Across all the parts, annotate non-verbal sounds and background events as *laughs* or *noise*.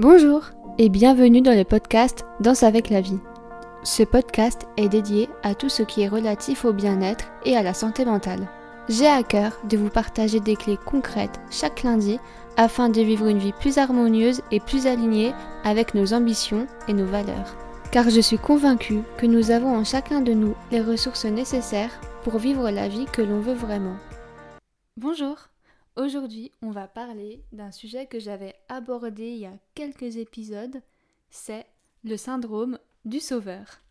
Bonjour et bienvenue dans le podcast Danse avec la vie. Ce podcast est dédié à tout ce qui est relatif au bien-être et à la santé mentale. J'ai à cœur de vous partager des clés concrètes chaque lundi afin de vivre une vie plus harmonieuse et plus alignée avec nos ambitions et nos valeurs. Car je suis convaincue que nous avons en chacun de nous les ressources nécessaires pour vivre la vie que l'on veut vraiment. Bonjour Aujourd'hui, on va parler d'un sujet que j'avais abordé il y a quelques épisodes, c'est le syndrome du sauveur.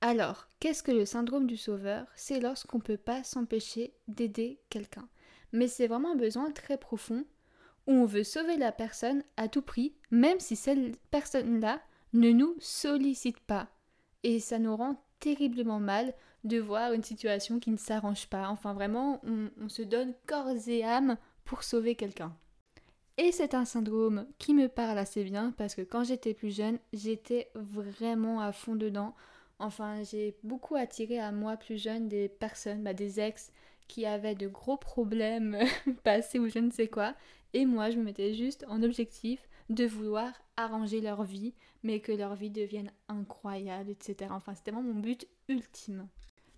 Alors, qu'est-ce que le syndrome du sauveur? C'est lorsqu'on ne peut pas s'empêcher d'aider quelqu'un. Mais c'est vraiment un besoin très profond où on veut sauver la personne à tout prix, même si cette personne-là ne nous sollicite pas. Et ça nous rend terriblement mal de voir une situation qui ne s'arrange pas. Enfin vraiment, on, se donne corps et âme pour sauver quelqu'un. Et c'est un syndrome qui me parle assez bien parce que quand j'étais plus jeune, j'étais vraiment à fond dedans. Enfin, j'ai beaucoup attiré à moi plus jeune des personnes, bah, des ex qui avaient de gros problèmes *laughs* passés ou je ne sais quoi. Et moi, je me mettais juste en objectif de vouloir arranger leur vie, mais que leur vie devienne incroyable, etc. Enfin, c'était vraiment mon but ultime.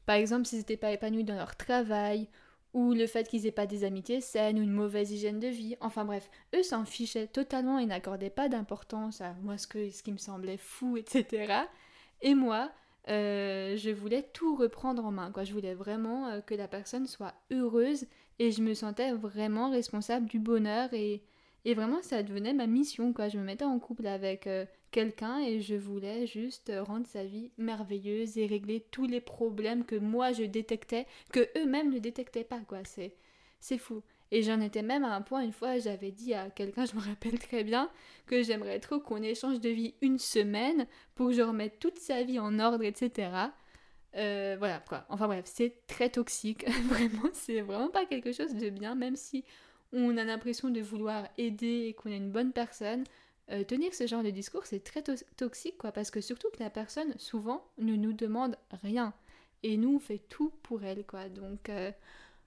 Par exemple, s'ils n'étaient pas épanouis dans leur travail, ou le fait qu'ils aient pas des amitiés saines, ou une mauvaise hygiène de vie, enfin bref, eux s'en fichaient totalement et n'accordaient pas d'importance à moi ce, que, ce qui me semblait fou, etc. Et moi, euh, je voulais tout reprendre en main. Je voulais vraiment euh, que la personne soit heureuse et je me sentais vraiment responsable du bonheur et, et vraiment ça devenait ma mission, quoi. Je me mettais en couple avec euh, quelqu'un et je voulais juste rendre sa vie merveilleuse et régler tous les problèmes que moi je détectais, que eux-mêmes ne détectaient pas, quoi. C'est, c'est fou. Et j'en étais même à un point, une fois, j'avais dit à quelqu'un, *laughs* je me rappelle très bien, que j'aimerais trop qu'on échange de vie une semaine pour que je remette toute sa vie en ordre, etc. Euh, voilà quoi. Enfin bref, c'est très toxique. *laughs* vraiment, c'est vraiment pas quelque chose de bien, même si on a l'impression de vouloir aider et qu'on est une bonne personne. Euh, tenir ce genre de discours, c'est très toxique, quoi, parce que surtout que la personne, souvent, ne nous demande rien. Et nous, on fait tout pour elle, quoi. Donc, euh,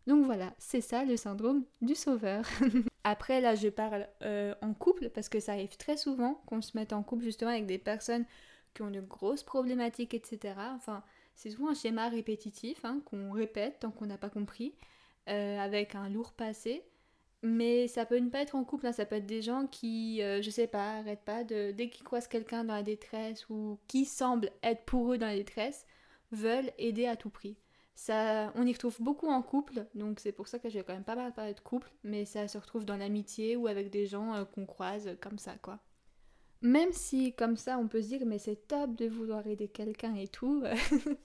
donc voilà, c'est ça le syndrome du sauveur. *laughs* Après, là, je parle euh, en couple, parce que ça arrive très souvent qu'on se mette en couple justement avec des personnes qui ont de grosses problématiques, etc. Enfin, c'est souvent un schéma répétitif hein, qu'on répète tant qu'on n'a pas compris, avec un lourd passé. Mais ça peut ne pas être en couple, hein. ça peut être des gens qui, euh, je sais pas, arrêtent pas de, dès qu'ils croisent quelqu'un dans la détresse ou qui semble être pour eux dans la détresse, veulent aider à tout prix. Ça, on y retrouve beaucoup en couple, donc c'est pour ça que je vais quand même pas mal parler de couple, mais ça se retrouve dans l'amitié ou avec des gens euh, qu'on croise comme ça, quoi. Même si, comme ça, on peut se dire, mais c'est top de vouloir aider quelqu'un et tout,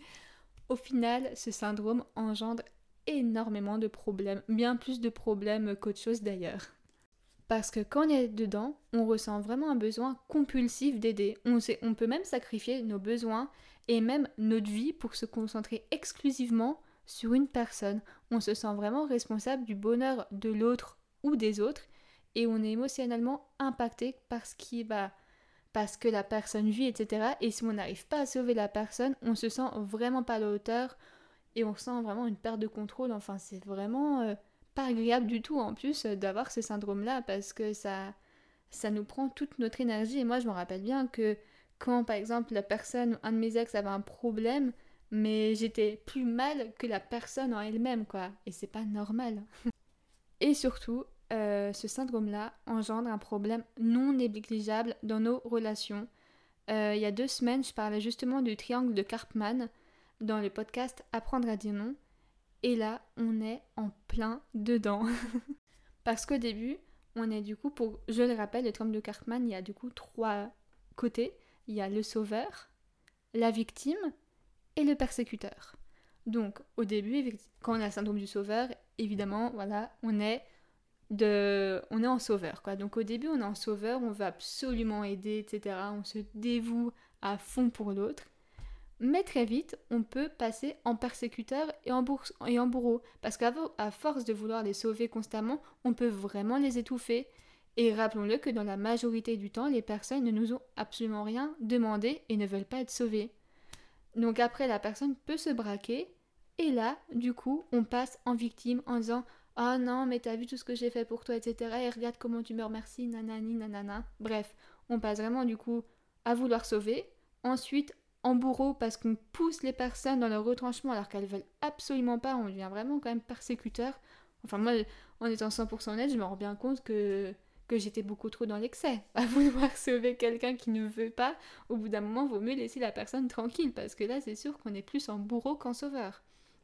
*laughs* au final, ce syndrome engendre énormément de problèmes, bien plus de problèmes qu'autre chose d'ailleurs. Parce que quand on est dedans, on ressent vraiment un besoin compulsif d'aider. On, peut même sacrifier nos besoins et même notre vie pour se concentrer exclusivement sur une personne. On se sent vraiment responsable du bonheur de l'autre ou des autres et on est émotionnellement impacté par ce qui va parce que la personne vit, etc. Et si on n'arrive pas à sauver la personne, on se sent vraiment pas à la hauteur, et on sent vraiment une perte de contrôle. Enfin, c'est vraiment euh, pas agréable du tout en plus euh, d'avoir ce syndrome-là parce que ça, ça nous prend toute notre énergie. Et moi, je me rappelle bien que quand, par exemple, la personne, un de mes ex avait un problème, mais j'étais plus mal que la personne en elle-même, quoi. Et c'est pas normal. *laughs* et surtout, euh, ce syndrome-là engendre un problème non négligeable dans nos relations. il y a deux semaines, je parlais justement du triangle de Karpman dans le podcast Apprendre à dire non. Et là, on est en plein dedans. *laughs* Parce qu'au début, on est du coup, pour, je le rappelle, le triangle de Cartman, il y a du coup trois côtés. Il y a le sauveur, la victime et le persécuteur. Donc, au début, quand on a le syndrome du sauveur, évidemment, voilà, on est de, on est en sauveur, quoi. Donc, au début, on est en sauveur, on veut absolument aider, etc. On se dévoue à fond pour l'autre. Mais très vite, on peut passer en persécuteur et en, bourreau. Parce qu'à force de vouloir les sauver constamment, on peut vraiment les étouffer. Et rappelons-le que dans la majorité du temps, les personnes ne nous ont absolument rien demandé et ne veulent pas être sauvées. Donc après, la personne peut se braquer. Et là, du coup, on passe en victime en disant Ah non, mais t'as vu tout ce que j'ai fait pour toi, etc. Et regarde comment tu me remercies, nanani, nanana. Bref, on passe vraiment du coup à vouloir sauver. Ensuite, en bourreau parce qu'on pousse les personnes dans leur retranchement alors qu'elles veulent absolument pas. On devient vraiment quand même persécuteur. Enfin, moi, en étant 100% honnête, je me rends bien compte que, que j'étais beaucoup trop dans l'excès. *laughs* À vouloir sauver quelqu'un qui ne veut pas, au bout d'un moment, vaut mieux laisser la personne tranquille parce que là, c'est sûr qu'on est plus en bourreau qu'en sauveur.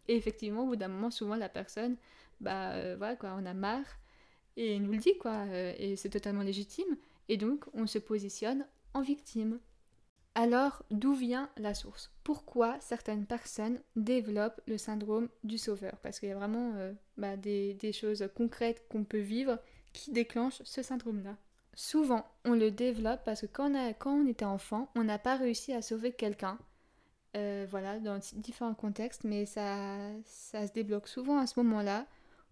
Et effectivement, au bout d'un moment, souvent, la personne, bah euh, voilà quoi, on a marre et nous le dit quoi, euh, et c'est totalement légitime. Et donc, on se positionne en victime. Alors, d'où vient la source? Pourquoi certaines personnes développent le syndrome du sauveur? Parce qu'il y a vraiment euh, bah, des, choses concrètes qu'on peut vivre qui déclenchent ce syndrome-là. Souvent, on le développe parce que quand on, était enfant, on n'a pas réussi à sauver quelqu'un. Euh, voilà, dans différents contextes, mais ça, ça se débloque souvent à ce moment-là,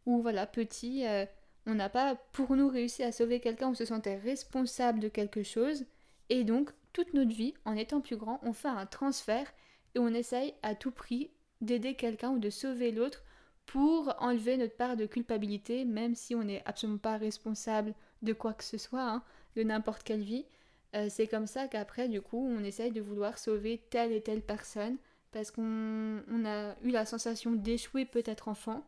où voilà, petit, euh, on n'a pas pour nous réussi à sauver quelqu'un, on se sentait responsable de quelque chose, et donc toute notre vie, en étant plus grand, on fait un transfert et on essaye à tout prix d'aider quelqu'un ou de sauver l'autre pour enlever notre part de culpabilité, même si on n'est absolument pas responsable de quoi que ce soit, hein, de n'importe quelle vie. Euh, c'est comme ça qu'après, du coup, on essaye de vouloir sauver telle et telle personne parce qu'on a eu la sensation d'échouer peut-être enfant,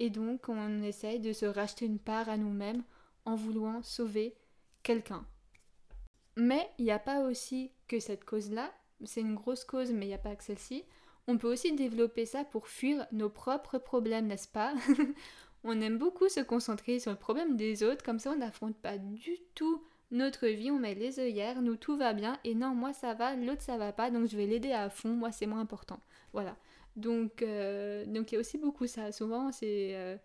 et donc on essaye de se racheter une part à nous-mêmes en voulant sauver quelqu'un. Mais il n'y a pas aussi que cette cause-là, c'est une grosse cause, mais il n'y a pas que celle-ci. On peut aussi développer ça pour fuir nos propres problèmes, n'est-ce pas? *laughs* On aime beaucoup se concentrer sur le problème des autres, comme ça on n'affronte pas du tout notre vie, on met les œillères, nous tout va bien, et non, moi ça va, l'autre ça va pas, donc je vais l'aider à fond, moi c'est moins important. Voilà. Donc euh, donc il y a aussi beaucoup ça. Souvent c'est euh,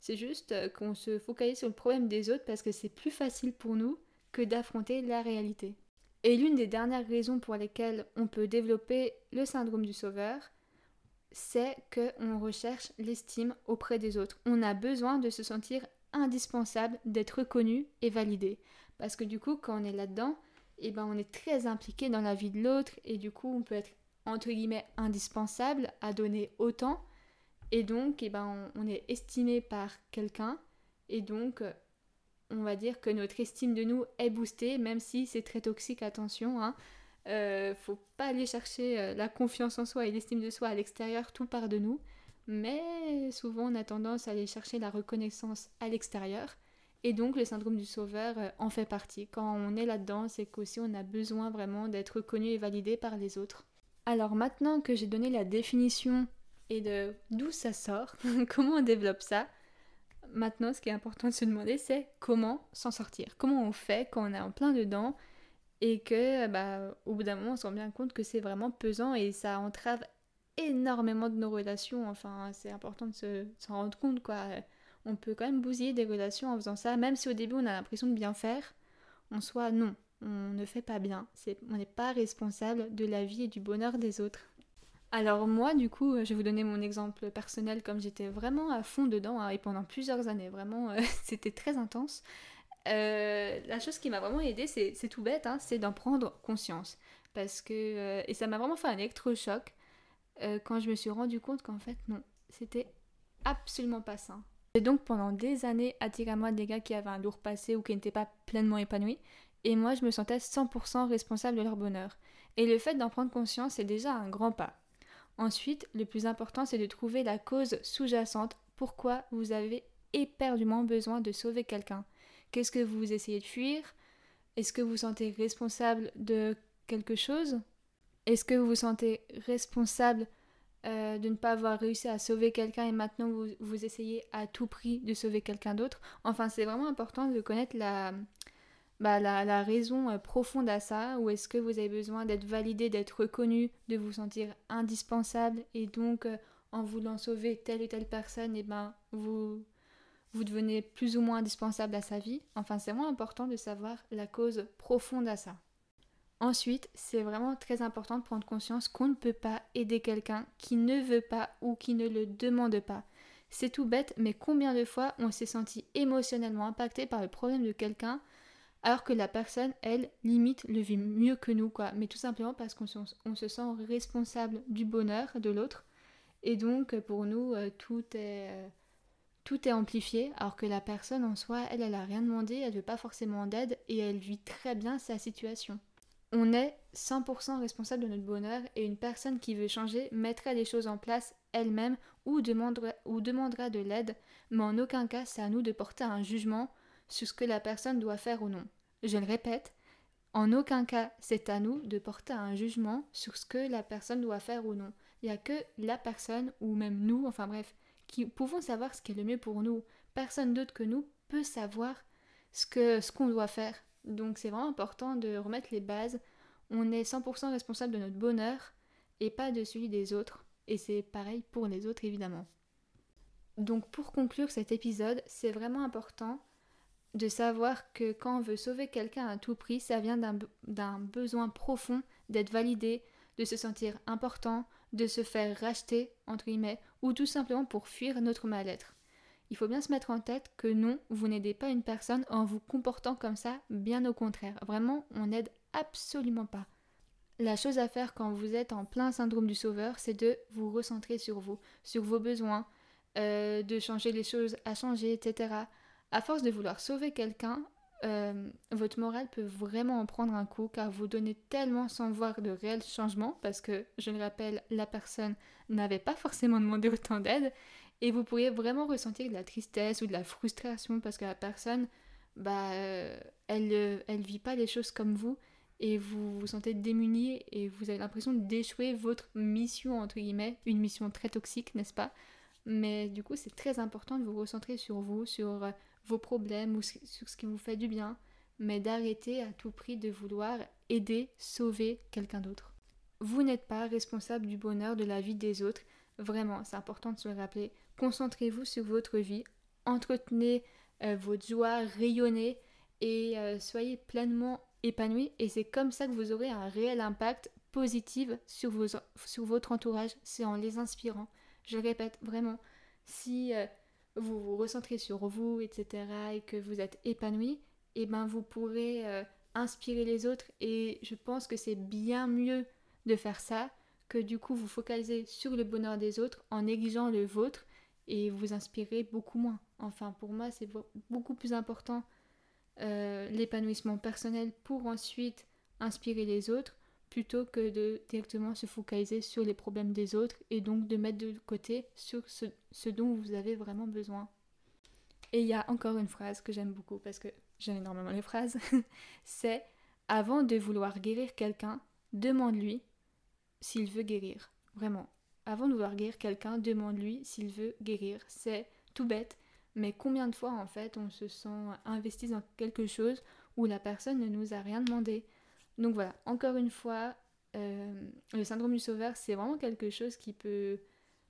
c'est juste qu'on se focalise sur le problème des autres parce que c'est plus facile pour nous que d'affronter la réalité. Et l'une des dernières raisons pour lesquelles on peut développer le syndrome du sauveur, c'est qu'on recherche l'estime auprès des autres. On a besoin de se sentir indispensable, d'être reconnu et validé. Parce que du coup, quand on est là-dedans, eh ben, on est très impliqué dans la vie de l'autre et du coup, on peut être entre guillemets indispensable à donner autant. Et donc, eh ben, on est estimé par quelqu'un et donc on va dire que notre estime de nous est boostée, même si c'est très toxique, attention. Hein. Euh, faut pas aller chercher euh, la confiance en soi et l'estime de soi à l'extérieur, tout part de nous. Mais souvent on a tendance à aller chercher la reconnaissance à l'extérieur. Et donc le syndrome du sauveur euh, en fait partie. Quand on est là-dedans, c'est qu'aussi on a besoin vraiment d'être reconnu et validé par les autres. Alors maintenant que j'ai donné la définition et de d'où ça sort, *laughs* comment on développe ça, Maintenant, ce qui est important de se demander, c'est comment s'en sortir. Comment on fait quand on est en plein dedans et que, bah, au bout d'un moment, on se rend bien compte que c'est vraiment pesant et ça entrave énormément de nos relations. Enfin, c'est important de s'en rendre compte, quoi. On peut quand même bousiller des relations en faisant ça, même si au début on a l'impression de bien faire. En soi, non, on ne fait pas bien. on n'est pas responsable de la vie et du bonheur des autres. Alors moi, du coup, je vais vous donner mon exemple personnel comme j'étais vraiment à fond dedans hein, et pendant plusieurs années, vraiment, euh, *laughs* c'était très intense. Euh, la chose qui m'a vraiment aidée, c'est tout bête, hein, c'est d'en prendre conscience. Parce que, euh, et ça m'a vraiment fait un électrochoc quand je me suis rendu compte qu'en fait, non, c'était absolument pas sain. J'ai donc pendant des années attiré à moi des gars qui avaient un lourd passé ou qui n'étaient pas pleinement épanouis. Et moi, je me sentais 100% responsable de leur bonheur. Et le fait d'en prendre conscience, c'est déjà un grand pas. Ensuite, le plus important, c'est de trouver la cause sous-jacente. Pourquoi vous avez éperdument besoin de sauver quelqu'un? Qu'est-ce que vous essayez de fuir? Est-ce que vous vous sentez responsable de quelque chose? Est-ce que vous vous sentez responsable euh, de ne pas avoir réussi à sauver quelqu'un et maintenant vous, vous essayez à tout prix de sauver quelqu'un d'autre? Enfin, c'est vraiment important de connaître la, bah, la, raison euh, profonde à ça Ou est-ce que vous avez besoin d'être validé, d'être reconnu, de vous sentir indispensable et donc euh, en voulant sauver telle ou telle personne, et eh ben vous, vous devenez plus ou moins indispensable à sa vie? Enfin, c'est vraiment important de savoir la cause profonde à ça. Ensuite, c'est vraiment très important de prendre conscience qu'on ne peut pas aider quelqu'un qui ne veut pas ou qui ne le demande pas. C'est tout bête, mais combien de fois on s'est senti émotionnellement impacté par le problème de quelqu'un alors que la personne, elle, limite, le vit mieux que nous, quoi. Mais tout simplement parce qu'on se sent responsable du bonheur de l'autre. Et donc, pour nous, euh, tout est, tout est amplifié, alors que la personne en soi, elle, elle a rien demandé, elle veut pas forcément d'aide et elle vit très bien sa situation. On est 100% responsable de notre bonheur et une personne qui veut changer mettra les choses en place elle-même ou demandera, ou demandera de l'aide, mais en aucun cas c'est à nous de porter un jugement sur ce que la personne doit faire ou non. Je le répète, en aucun cas c'est à nous de porter un jugement sur ce que la personne doit faire ou non. Il n'y a que la personne ou même nous, enfin bref, qui pouvons savoir ce qui est le mieux pour nous. Personne d'autre que nous peut savoir ce que ce qu'on doit faire. Donc c'est vraiment important de remettre les bases. On est 100% responsable de notre bonheur et pas de celui des autres. Et c'est pareil pour les autres évidemment. Donc pour conclure cet épisode, c'est vraiment important de savoir que quand on veut sauver quelqu'un à tout prix, ça vient d'un besoin profond d'être validé, de se sentir important, de se faire racheter, entre guillemets, ou tout simplement pour fuir notre mal-être. Il faut bien se mettre en tête que non, vous n'aidez pas une personne en vous comportant comme ça, bien au contraire. Vraiment, on n'aide absolument pas. La chose à faire quand vous êtes en plein syndrome du sauveur, c'est de vous recentrer sur vous, sur vos besoins, euh, de changer les choses à changer, etc. À force de vouloir sauver quelqu'un, euh, votre morale peut vraiment en prendre un coup car vous donnez tellement sans voir de réels changements parce que, je le rappelle, la personne n'avait pas forcément demandé autant d'aide et vous pourriez vraiment ressentir de la tristesse ou de la frustration parce que la personne, bah, euh, elle, euh, elle vit pas les choses comme vous et vous vous sentez démuni et vous avez l'impression d'échouer votre mission entre guillemets, une mission très toxique, n'est-ce pas? Mais du coup, c'est très important de vous recentrer sur vous, sur euh, vos problèmes ou sur ce qui vous fait du bien, mais d'arrêter à tout prix de vouloir aider, sauver quelqu'un d'autre. Vous n'êtes pas responsable du bonheur de la vie des autres. Vraiment, c'est important de se le rappeler. Concentrez-vous sur votre vie, entretenez euh, votre joie, rayonnez et euh, soyez pleinement épanoui. Et c'est comme ça que vous aurez un réel impact positif sur, vos, sur votre entourage. C'est en les inspirant. Je répète, vraiment, si euh, vous vous recentrez sur vous, etc., et que vous êtes épanoui, et eh ben vous pourrez euh, inspirer les autres. Et je pense que c'est bien mieux de faire ça que du coup vous focaliser sur le bonheur des autres en négligeant le vôtre et vous inspirer beaucoup moins. Enfin, pour moi, c'est beaucoup plus important euh, l'épanouissement personnel pour ensuite inspirer les autres plutôt que de directement se focaliser sur les problèmes des autres et donc de mettre de côté sur ce, dont vous avez vraiment besoin. Et il y a encore une phrase que j'aime beaucoup parce que j'aime énormément les phrases, *laughs* c'est avant de vouloir guérir quelqu'un, demande-lui s'il veut guérir. Vraiment. Avant de vouloir guérir quelqu'un, demande-lui s'il veut guérir. C'est tout bête, mais combien de fois en fait on se sent investi dans quelque chose où la personne ne nous a rien demandé? Donc voilà, encore une fois, euh, le syndrome du sauveur, c'est vraiment quelque chose qui peut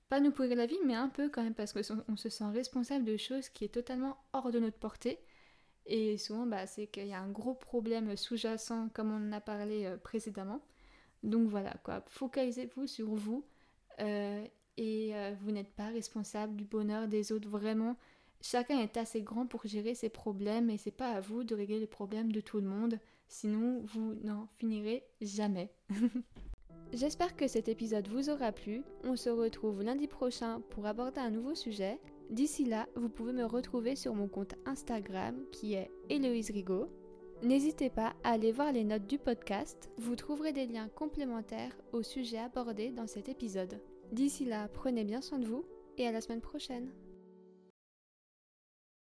pas nous pourrir la vie, mais un peu quand même, parce qu'on se sent responsable de choses qui est totalement hors de notre portée. Et souvent, bah, c'est qu'il y a un gros problème sous-jacent, comme on en a parlé euh, précédemment. Donc voilà, quoi, focalisez-vous sur vous, euh, et vous n'êtes pas responsable du bonheur des autres, vraiment. Chacun est assez grand pour gérer ses problèmes et c'est pas à vous de régler les problèmes de tout le monde, sinon vous n'en finirez jamais. *laughs* J'espère que cet épisode vous aura plu. On se retrouve lundi prochain pour aborder un nouveau sujet. D'ici là, vous pouvez me retrouver sur mon compte Instagram qui est Héloïse Rigaud. N'hésitez pas à aller voir les notes du podcast. Vous trouverez des liens complémentaires au sujet abordé dans cet épisode. D'ici là, prenez bien soin de vous et à la semaine prochaine.